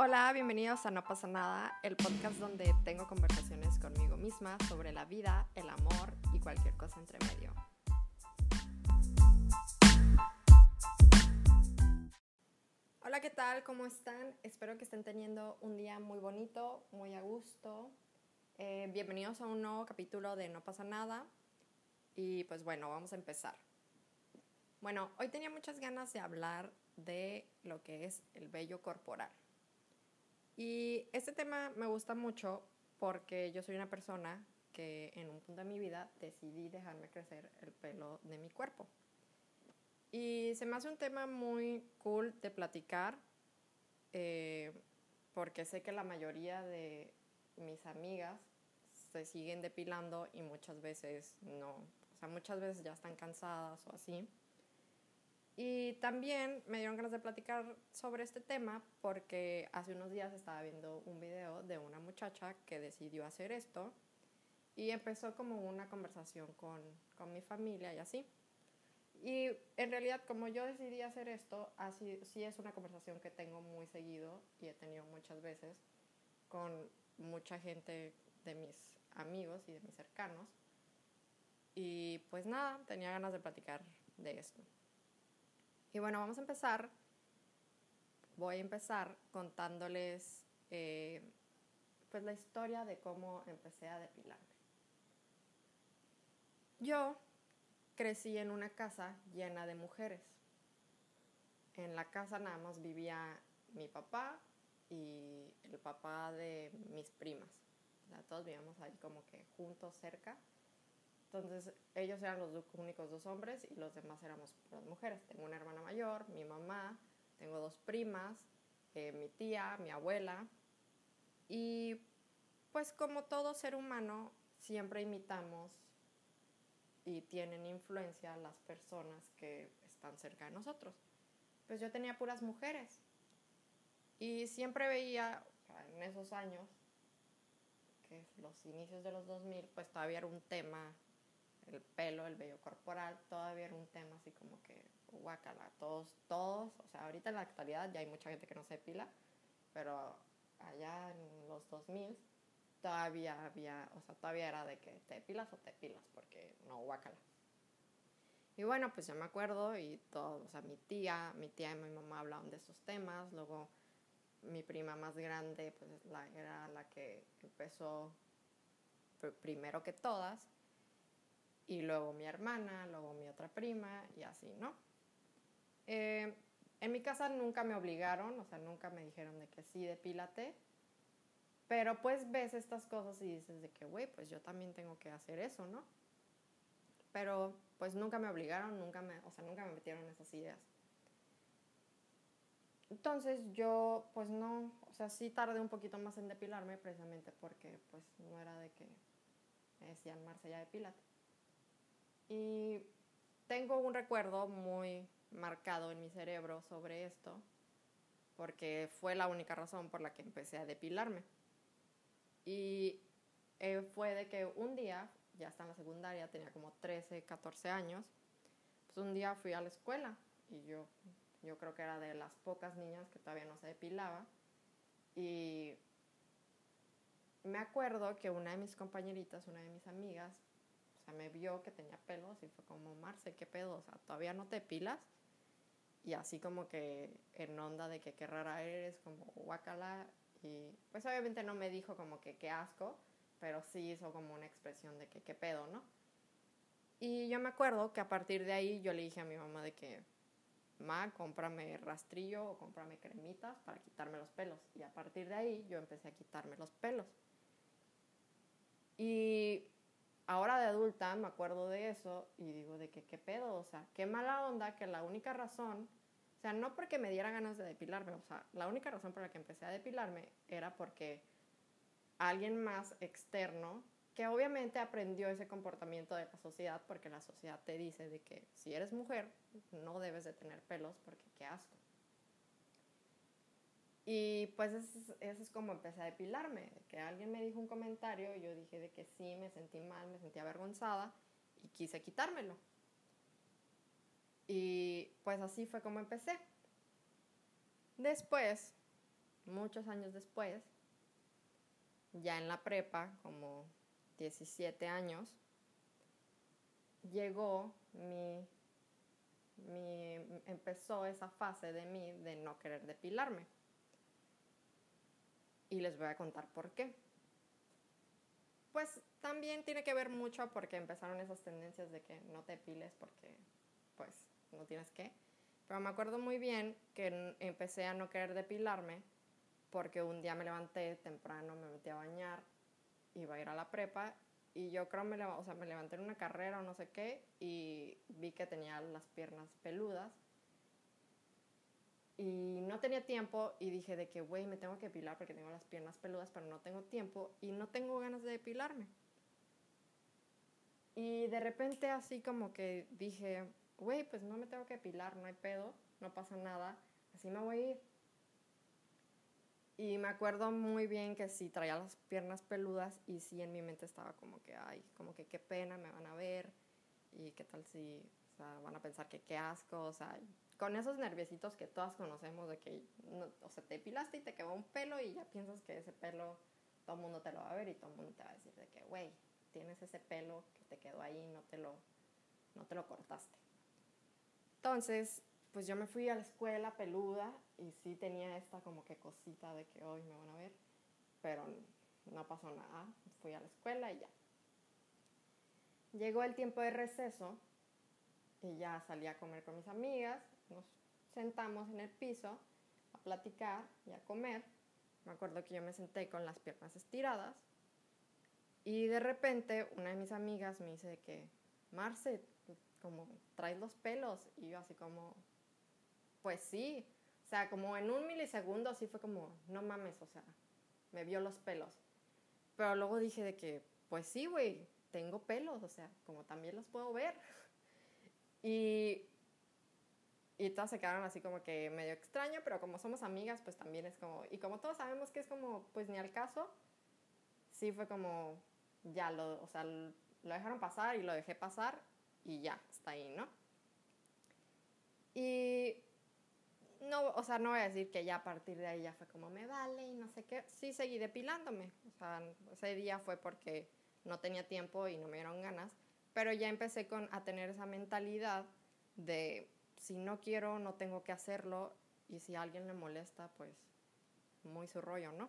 Hola, bienvenidos a No pasa nada, el podcast donde tengo conversaciones conmigo misma sobre la vida, el amor y cualquier cosa entre medio. Hola, ¿qué tal? ¿Cómo están? Espero que estén teniendo un día muy bonito, muy a gusto. Eh, bienvenidos a un nuevo capítulo de No pasa nada. Y pues bueno, vamos a empezar. Bueno, hoy tenía muchas ganas de hablar de lo que es el vello corporal. Y este tema me gusta mucho porque yo soy una persona que en un punto de mi vida decidí dejarme crecer el pelo de mi cuerpo. Y se me hace un tema muy cool de platicar eh, porque sé que la mayoría de mis amigas se siguen depilando y muchas veces no. O sea, muchas veces ya están cansadas o así. Y también me dieron ganas de platicar sobre este tema porque hace unos días estaba viendo un video de una muchacha que decidió hacer esto y empezó como una conversación con, con mi familia y así. Y en realidad como yo decidí hacer esto, así sí es una conversación que tengo muy seguido y he tenido muchas veces con mucha gente de mis amigos y de mis cercanos. Y pues nada, tenía ganas de platicar de esto. Y bueno, vamos a empezar. Voy a empezar contándoles eh, pues la historia de cómo empecé a depilarme. Yo crecí en una casa llena de mujeres. En la casa nada más vivía mi papá y el papá de mis primas. todos vivíamos ahí como que juntos, cerca. Entonces ellos eran los únicos dos hombres y los demás éramos las mujeres. Tengo una hermana mayor, mi mamá, tengo dos primas, eh, mi tía, mi abuela. Y pues como todo ser humano, siempre imitamos y tienen influencia las personas que están cerca de nosotros. Pues yo tenía puras mujeres. Y siempre veía en esos años, que los inicios de los 2000, pues todavía era un tema el pelo, el vello corporal, todavía era un tema así como que guacala, todos, todos, o sea, ahorita en la actualidad ya hay mucha gente que no se depila, pero allá en los 2000 todavía había, o sea, todavía era de que te depilas o te depilas, porque no guacala. Y bueno, pues yo me acuerdo y todo, o sea, mi tía, mi tía y mi mamá hablaban de estos temas, luego mi prima más grande, pues la, era la que empezó primero que todas, y luego mi hermana, luego mi otra prima y así, ¿no? Eh, en mi casa nunca me obligaron, o sea, nunca me dijeron de que sí, depílate, pero pues ves estas cosas y dices de que, güey, pues yo también tengo que hacer eso, ¿no? Pero pues nunca me obligaron, nunca me, o sea, nunca me metieron esas ideas. Entonces yo, pues no, o sea, sí tardé un poquito más en depilarme precisamente porque pues no era de que me decían, Marce, ya depílate. Y tengo un recuerdo muy marcado en mi cerebro sobre esto, porque fue la única razón por la que empecé a depilarme. Y eh, fue de que un día, ya está en la secundaria, tenía como 13, 14 años, pues un día fui a la escuela y yo, yo creo que era de las pocas niñas que todavía no se depilaba. Y me acuerdo que una de mis compañeritas, una de mis amigas, me vio que tenía pelos y fue como, Marce, ¿qué pedo? O sea, todavía no te pilas. Y así como que en onda de que qué rara eres, como guacala. Y pues obviamente no me dijo como que qué asco, pero sí hizo como una expresión de que qué pedo, ¿no? Y yo me acuerdo que a partir de ahí yo le dije a mi mamá de que, ma, cómprame rastrillo o cómprame cremitas para quitarme los pelos. Y a partir de ahí yo empecé a quitarme los pelos. Y ahora de adulta me acuerdo de eso y digo de que qué pedo, o sea, qué mala onda que la única razón, o sea, no porque me diera ganas de depilarme, o sea, la única razón por la que empecé a depilarme era porque alguien más externo, que obviamente aprendió ese comportamiento de la sociedad, porque la sociedad te dice de que si eres mujer no debes de tener pelos porque qué asco. Y pues eso es, como empecé a depilarme, que alguien me dijo un comentario y yo dije de que sí, me sentí mal, me sentí avergonzada y quise quitármelo. Y pues así fue como empecé. Después, muchos años después, ya en la prepa, como 17 años, llegó mi, mi, empezó esa fase de mí de no querer depilarme. Y les voy a contar por qué. Pues también tiene que ver mucho porque empezaron esas tendencias de que no te depiles porque pues no tienes que. Pero me acuerdo muy bien que empecé a no querer depilarme porque un día me levanté temprano, me metí a bañar, iba a ir a la prepa y yo creo me, o sea, me levanté en una carrera o no sé qué y vi que tenía las piernas peludas y no tenía tiempo y dije de que, güey, me tengo que depilar porque tengo las piernas peludas, pero no tengo tiempo y no tengo ganas de depilarme. Y de repente así como que dije, güey, pues no me tengo que depilar, no hay pedo, no pasa nada, así me voy a ir. Y me acuerdo muy bien que sí traía las piernas peludas y sí en mi mente estaba como que, ay, como que qué pena, me van a ver y qué tal si, o sea, van a pensar que qué asco, o sea, con esos nerviositos que todas conocemos de que, o sea, te depilaste y te quedó un pelo y ya piensas que ese pelo todo el mundo te lo va a ver y todo el mundo te va a decir de que, güey, tienes ese pelo que te quedó ahí, no te lo, no te lo cortaste. Entonces, pues yo me fui a la escuela peluda y sí tenía esta como que cosita de que hoy me van a ver, pero no pasó nada, fui a la escuela y ya. Llegó el tiempo de receso y ya salí a comer con mis amigas, nos sentamos en el piso a platicar y a comer. Me acuerdo que yo me senté con las piernas estiradas y de repente una de mis amigas me dice que, Marce, como traes los pelos y yo así como, pues sí, o sea, como en un milisegundo así fue como, no mames, o sea, me vio los pelos. Pero luego dije de que, pues sí, güey, tengo pelos, o sea, como también los puedo ver. Y, y todas se quedaron así como que medio extraño, pero como somos amigas, pues también es como, y como todos sabemos que es como, pues ni al caso, sí fue como, ya lo, o sea, lo dejaron pasar y lo dejé pasar y ya, está ahí, ¿no? Y no, o sea, no voy a decir que ya a partir de ahí ya fue como me vale y no sé qué. Sí seguí depilándome. O sea, ese día fue porque no tenía tiempo y no me dieron ganas. Pero ya empecé con, a tener esa mentalidad de si no quiero, no tengo que hacerlo. Y si a alguien le molesta, pues muy su rollo, ¿no?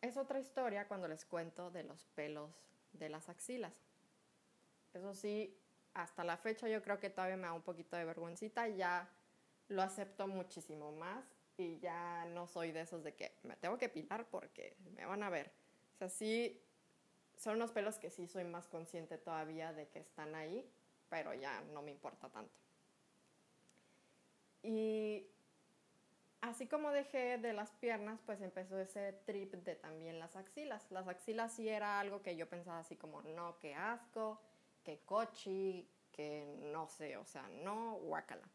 Es otra historia cuando les cuento de los pelos de las axilas. Eso sí, hasta la fecha yo creo que todavía me da un poquito de vergüencita, ya lo acepto muchísimo más y ya no soy de esos de que me tengo que pilar porque me van a ver. O sea, sí, son unos pelos que sí soy más consciente todavía de que están ahí, pero ya no me importa tanto. Y así como dejé de las piernas, pues empezó ese trip de también las axilas. Las axilas sí era algo que yo pensaba así como, no, qué asco, que cochi, que no sé, o sea, no, guácala.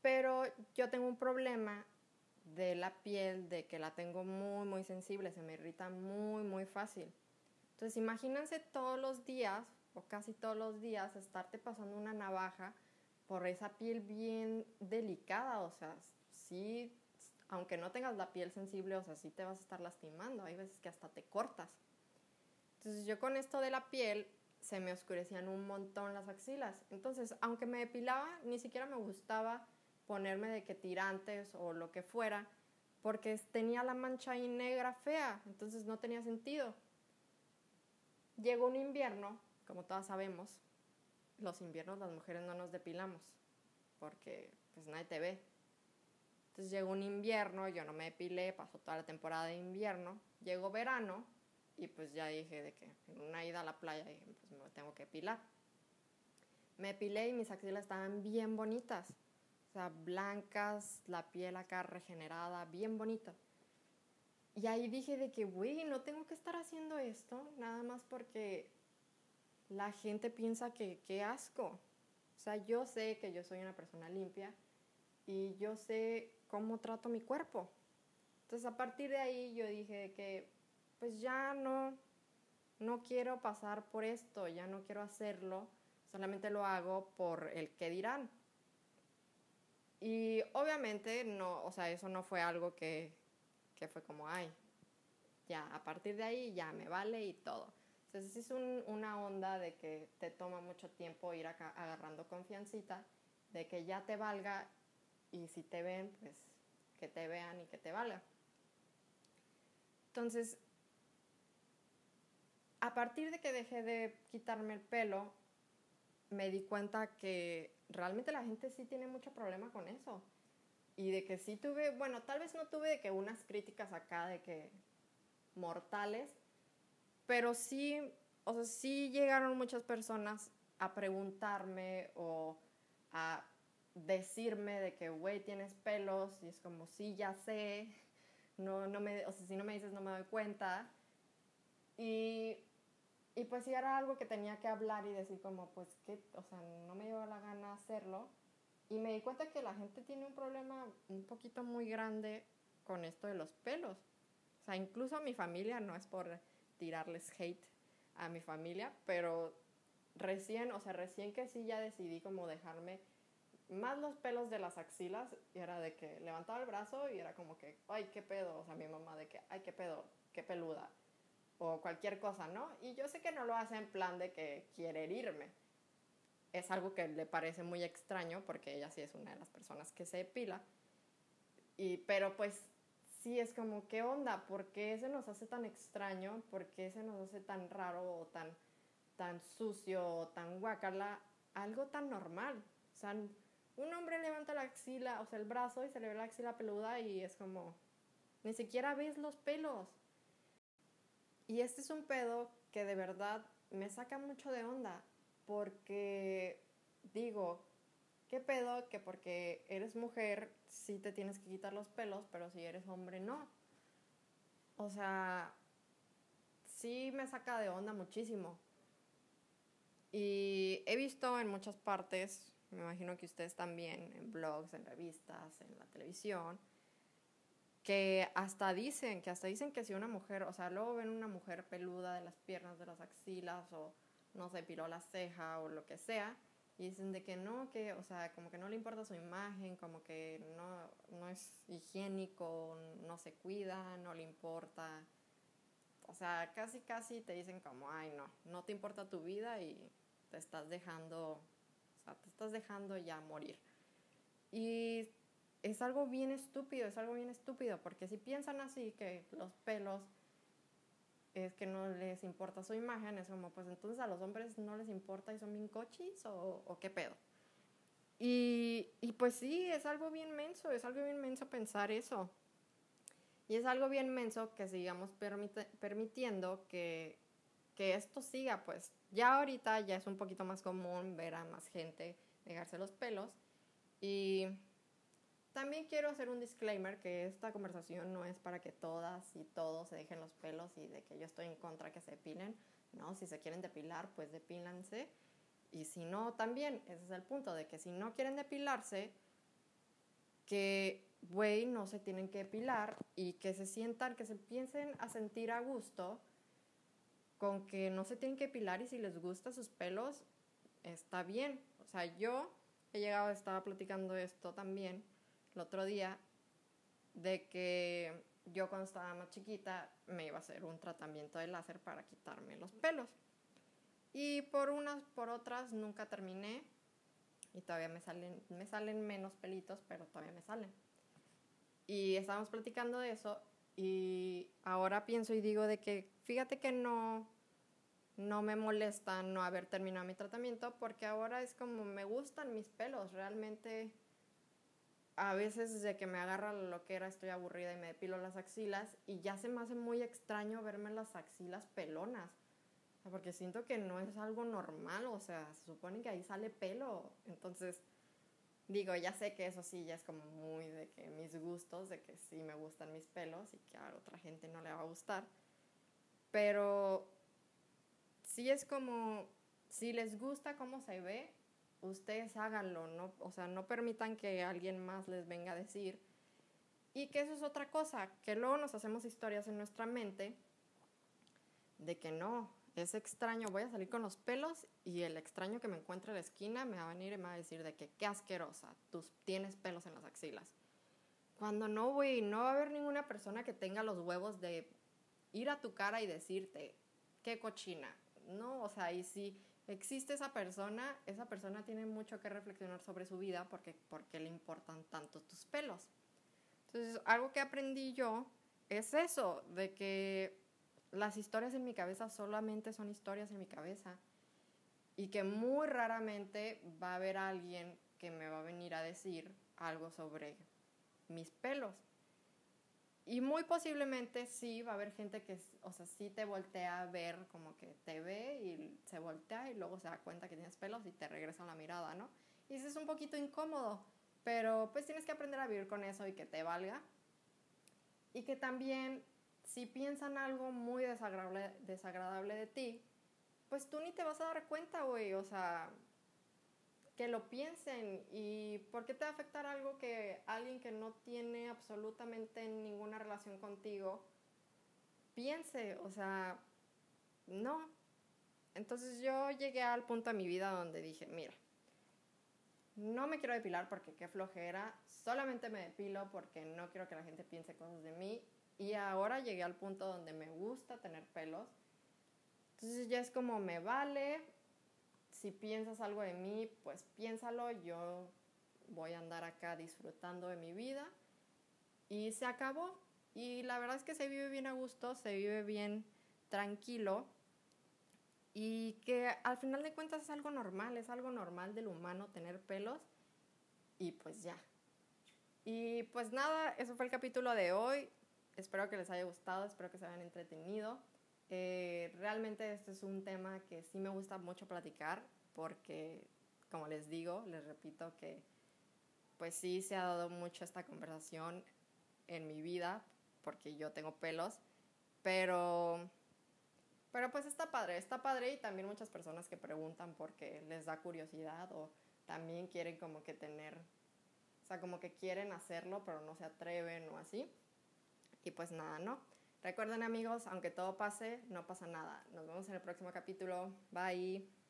Pero yo tengo un problema de la piel, de que la tengo muy, muy sensible, se me irrita muy, muy fácil. Entonces, imagínense todos los días, o casi todos los días, estarte pasando una navaja por esa piel bien delicada, o sea, sí, aunque no tengas la piel sensible, o sea, sí te vas a estar lastimando, hay veces que hasta te cortas. Entonces, yo con esto de la piel, se me oscurecían un montón las axilas. Entonces, aunque me depilaba, ni siquiera me gustaba ponerme de que tirantes o lo que fuera, porque tenía la mancha ahí negra fea, entonces no tenía sentido. Llegó un invierno, como todas sabemos, los inviernos las mujeres no nos depilamos, porque pues nadie te ve. Entonces llegó un invierno, yo no me depilé, pasó toda la temporada de invierno, llegó verano, y pues ya dije de que en una ida a la playa dije, pues me tengo que pilar. Me pilé y mis axilas estaban bien bonitas. O sea, blancas, la piel acá regenerada, bien bonita. Y ahí dije de que, güey, no tengo que estar haciendo esto, nada más porque la gente piensa que qué asco. O sea, yo sé que yo soy una persona limpia y yo sé cómo trato mi cuerpo. Entonces, a partir de ahí yo dije que pues ya no, no quiero pasar por esto, ya no quiero hacerlo, solamente lo hago por el que dirán. Y obviamente no, o sea, eso no fue algo que, que fue como, ay, ya, a partir de ahí ya me vale y todo. Entonces es un, una onda de que te toma mucho tiempo ir acá agarrando confiancita, de que ya te valga y si te ven, pues que te vean y que te valga. Entonces, a partir de que dejé de quitarme el pelo, me di cuenta que realmente la gente sí tiene mucho problema con eso. Y de que sí tuve, bueno, tal vez no tuve de que unas críticas acá de que mortales, pero sí, o sea, sí llegaron muchas personas a preguntarme o a decirme de que, güey, tienes pelos, y es como, sí, ya sé, no, no me, o sea, si no me dices no me doy cuenta. Y, y pues sí era algo que tenía que hablar y decir como, pues que, o sea, no me dio la gana hacerlo. Y me di cuenta que la gente tiene un problema un poquito muy grande con esto de los pelos. O sea, incluso mi familia, no es por tirarles hate a mi familia, pero recién, o sea, recién que sí ya decidí como dejarme más los pelos de las axilas, y era de que levantaba el brazo y era como que, ay, qué pedo, o sea, mi mamá de que, ay, qué pedo, qué peluda, o cualquier cosa, ¿no? Y yo sé que no lo hace en plan de que quiere herirme. Es algo que le parece muy extraño porque ella sí es una de las personas que se depila. Y, pero pues sí es como, ¿qué onda? ¿Por qué se nos hace tan extraño? ¿Por qué se nos hace tan raro o tan, tan sucio o tan guacala? Algo tan normal. O sea, un hombre levanta la axila, o sea, el brazo y se le ve la axila peluda y es como, ni siquiera ves los pelos. Y este es un pedo que de verdad me saca mucho de onda porque digo, ¿qué pedo? Que porque eres mujer sí te tienes que quitar los pelos, pero si eres hombre no. O sea, sí me saca de onda muchísimo. Y he visto en muchas partes, me imagino que ustedes también, en blogs, en revistas, en la televisión, que hasta dicen, que hasta dicen que si una mujer, o sea, luego ven una mujer peluda de las piernas, de las axilas, o no se piló la ceja o lo que sea, y dicen de que no, que, o sea, como que no le importa su imagen, como que no, no es higiénico, no se cuida, no le importa. O sea, casi, casi te dicen como, ay, no, no te importa tu vida y te estás dejando, o sea, te estás dejando ya morir. Y es algo bien estúpido, es algo bien estúpido, porque si piensan así, que los pelos es que no les importa su imagen, es como, pues entonces a los hombres no les importa y son bien cochis o, qué pedo. Y, y, pues sí, es algo bien menso, es algo bien menso pensar eso. Y es algo bien menso que sigamos permitiendo que, que esto siga, pues ya ahorita ya es un poquito más común ver a más gente negarse los pelos. Y también quiero hacer un disclaimer que esta conversación no es para que todas y todos se dejen los pelos y de que yo estoy en contra que se depilen. No, si se quieren depilar, pues depílanse. Y si no, también, ese es el punto, de que si no quieren depilarse, que, güey, no se tienen que depilar y que se sientan, que se piensen a sentir a gusto con que no se tienen que depilar y si les gusta sus pelos, está bien. O sea, yo he llegado, estaba platicando esto también el otro día de que yo cuando estaba más chiquita me iba a hacer un tratamiento de láser para quitarme los pelos. Y por unas, por otras nunca terminé y todavía me salen, me salen menos pelitos, pero todavía me salen. Y estábamos platicando de eso y ahora pienso y digo de que fíjate que no, no me molesta no haber terminado mi tratamiento porque ahora es como me gustan mis pelos, realmente a veces desde que me agarra lo que era estoy aburrida y me depilo las axilas y ya se me hace muy extraño verme las axilas pelonas. porque siento que no es algo normal, o sea, se supone que ahí sale pelo. Entonces, digo, ya sé que eso sí ya es como muy de que mis gustos, de que sí me gustan mis pelos y que a otra gente no le va a gustar. Pero sí es como, si les gusta cómo se ve, ustedes háganlo, ¿no? O sea, no permitan que alguien más les venga a decir. Y que eso es otra cosa, que luego nos hacemos historias en nuestra mente de que no, ese extraño, voy a salir con los pelos y el extraño que me encuentre en la esquina me va a venir y me va a decir de que qué asquerosa, tú tienes pelos en las axilas. Cuando no, güey, no va a haber ninguna persona que tenga los huevos de ir a tu cara y decirte, qué cochina. No, o sea, y si existe esa persona, esa persona tiene mucho que reflexionar sobre su vida porque, porque le importan tanto tus pelos. Entonces, algo que aprendí yo es eso, de que las historias en mi cabeza solamente son historias en mi cabeza y que muy raramente va a haber alguien que me va a venir a decir algo sobre mis pelos. Y muy posiblemente sí va a haber gente que, o sea, sí te voltea a ver como que te ve y se voltea y luego se da cuenta que tienes pelos y te regresa la mirada, ¿no? Y eso es un poquito incómodo, pero pues tienes que aprender a vivir con eso y que te valga. Y que también si piensan algo muy desagradable, desagradable de ti, pues tú ni te vas a dar cuenta, güey, o sea, que lo piensen y por qué te va a afectar algo que alguien que no tiene absolutamente ninguna relación contigo piense, o sea, no. Entonces yo llegué al punto de mi vida donde dije, mira, no me quiero depilar porque qué flojera, solamente me depilo porque no quiero que la gente piense cosas de mí y ahora llegué al punto donde me gusta tener pelos. Entonces ya es como me vale, si piensas algo de mí, pues piénsalo, yo voy a andar acá disfrutando de mi vida y se acabó. Y la verdad es que se vive bien a gusto, se vive bien tranquilo y que al final de cuentas es algo normal, es algo normal del humano tener pelos y pues ya. Y pues nada, eso fue el capítulo de hoy. Espero que les haya gustado, espero que se hayan entretenido. Eh, realmente este es un tema que sí me gusta mucho platicar porque, como les digo, les repito que pues sí se ha dado mucho esta conversación en mi vida porque yo tengo pelos, pero pero pues está padre, está padre y también muchas personas que preguntan porque les da curiosidad o también quieren como que tener, o sea, como que quieren hacerlo pero no se atreven o así. Y pues nada, ¿no? Recuerden amigos, aunque todo pase, no pasa nada. Nos vemos en el próximo capítulo. Bye.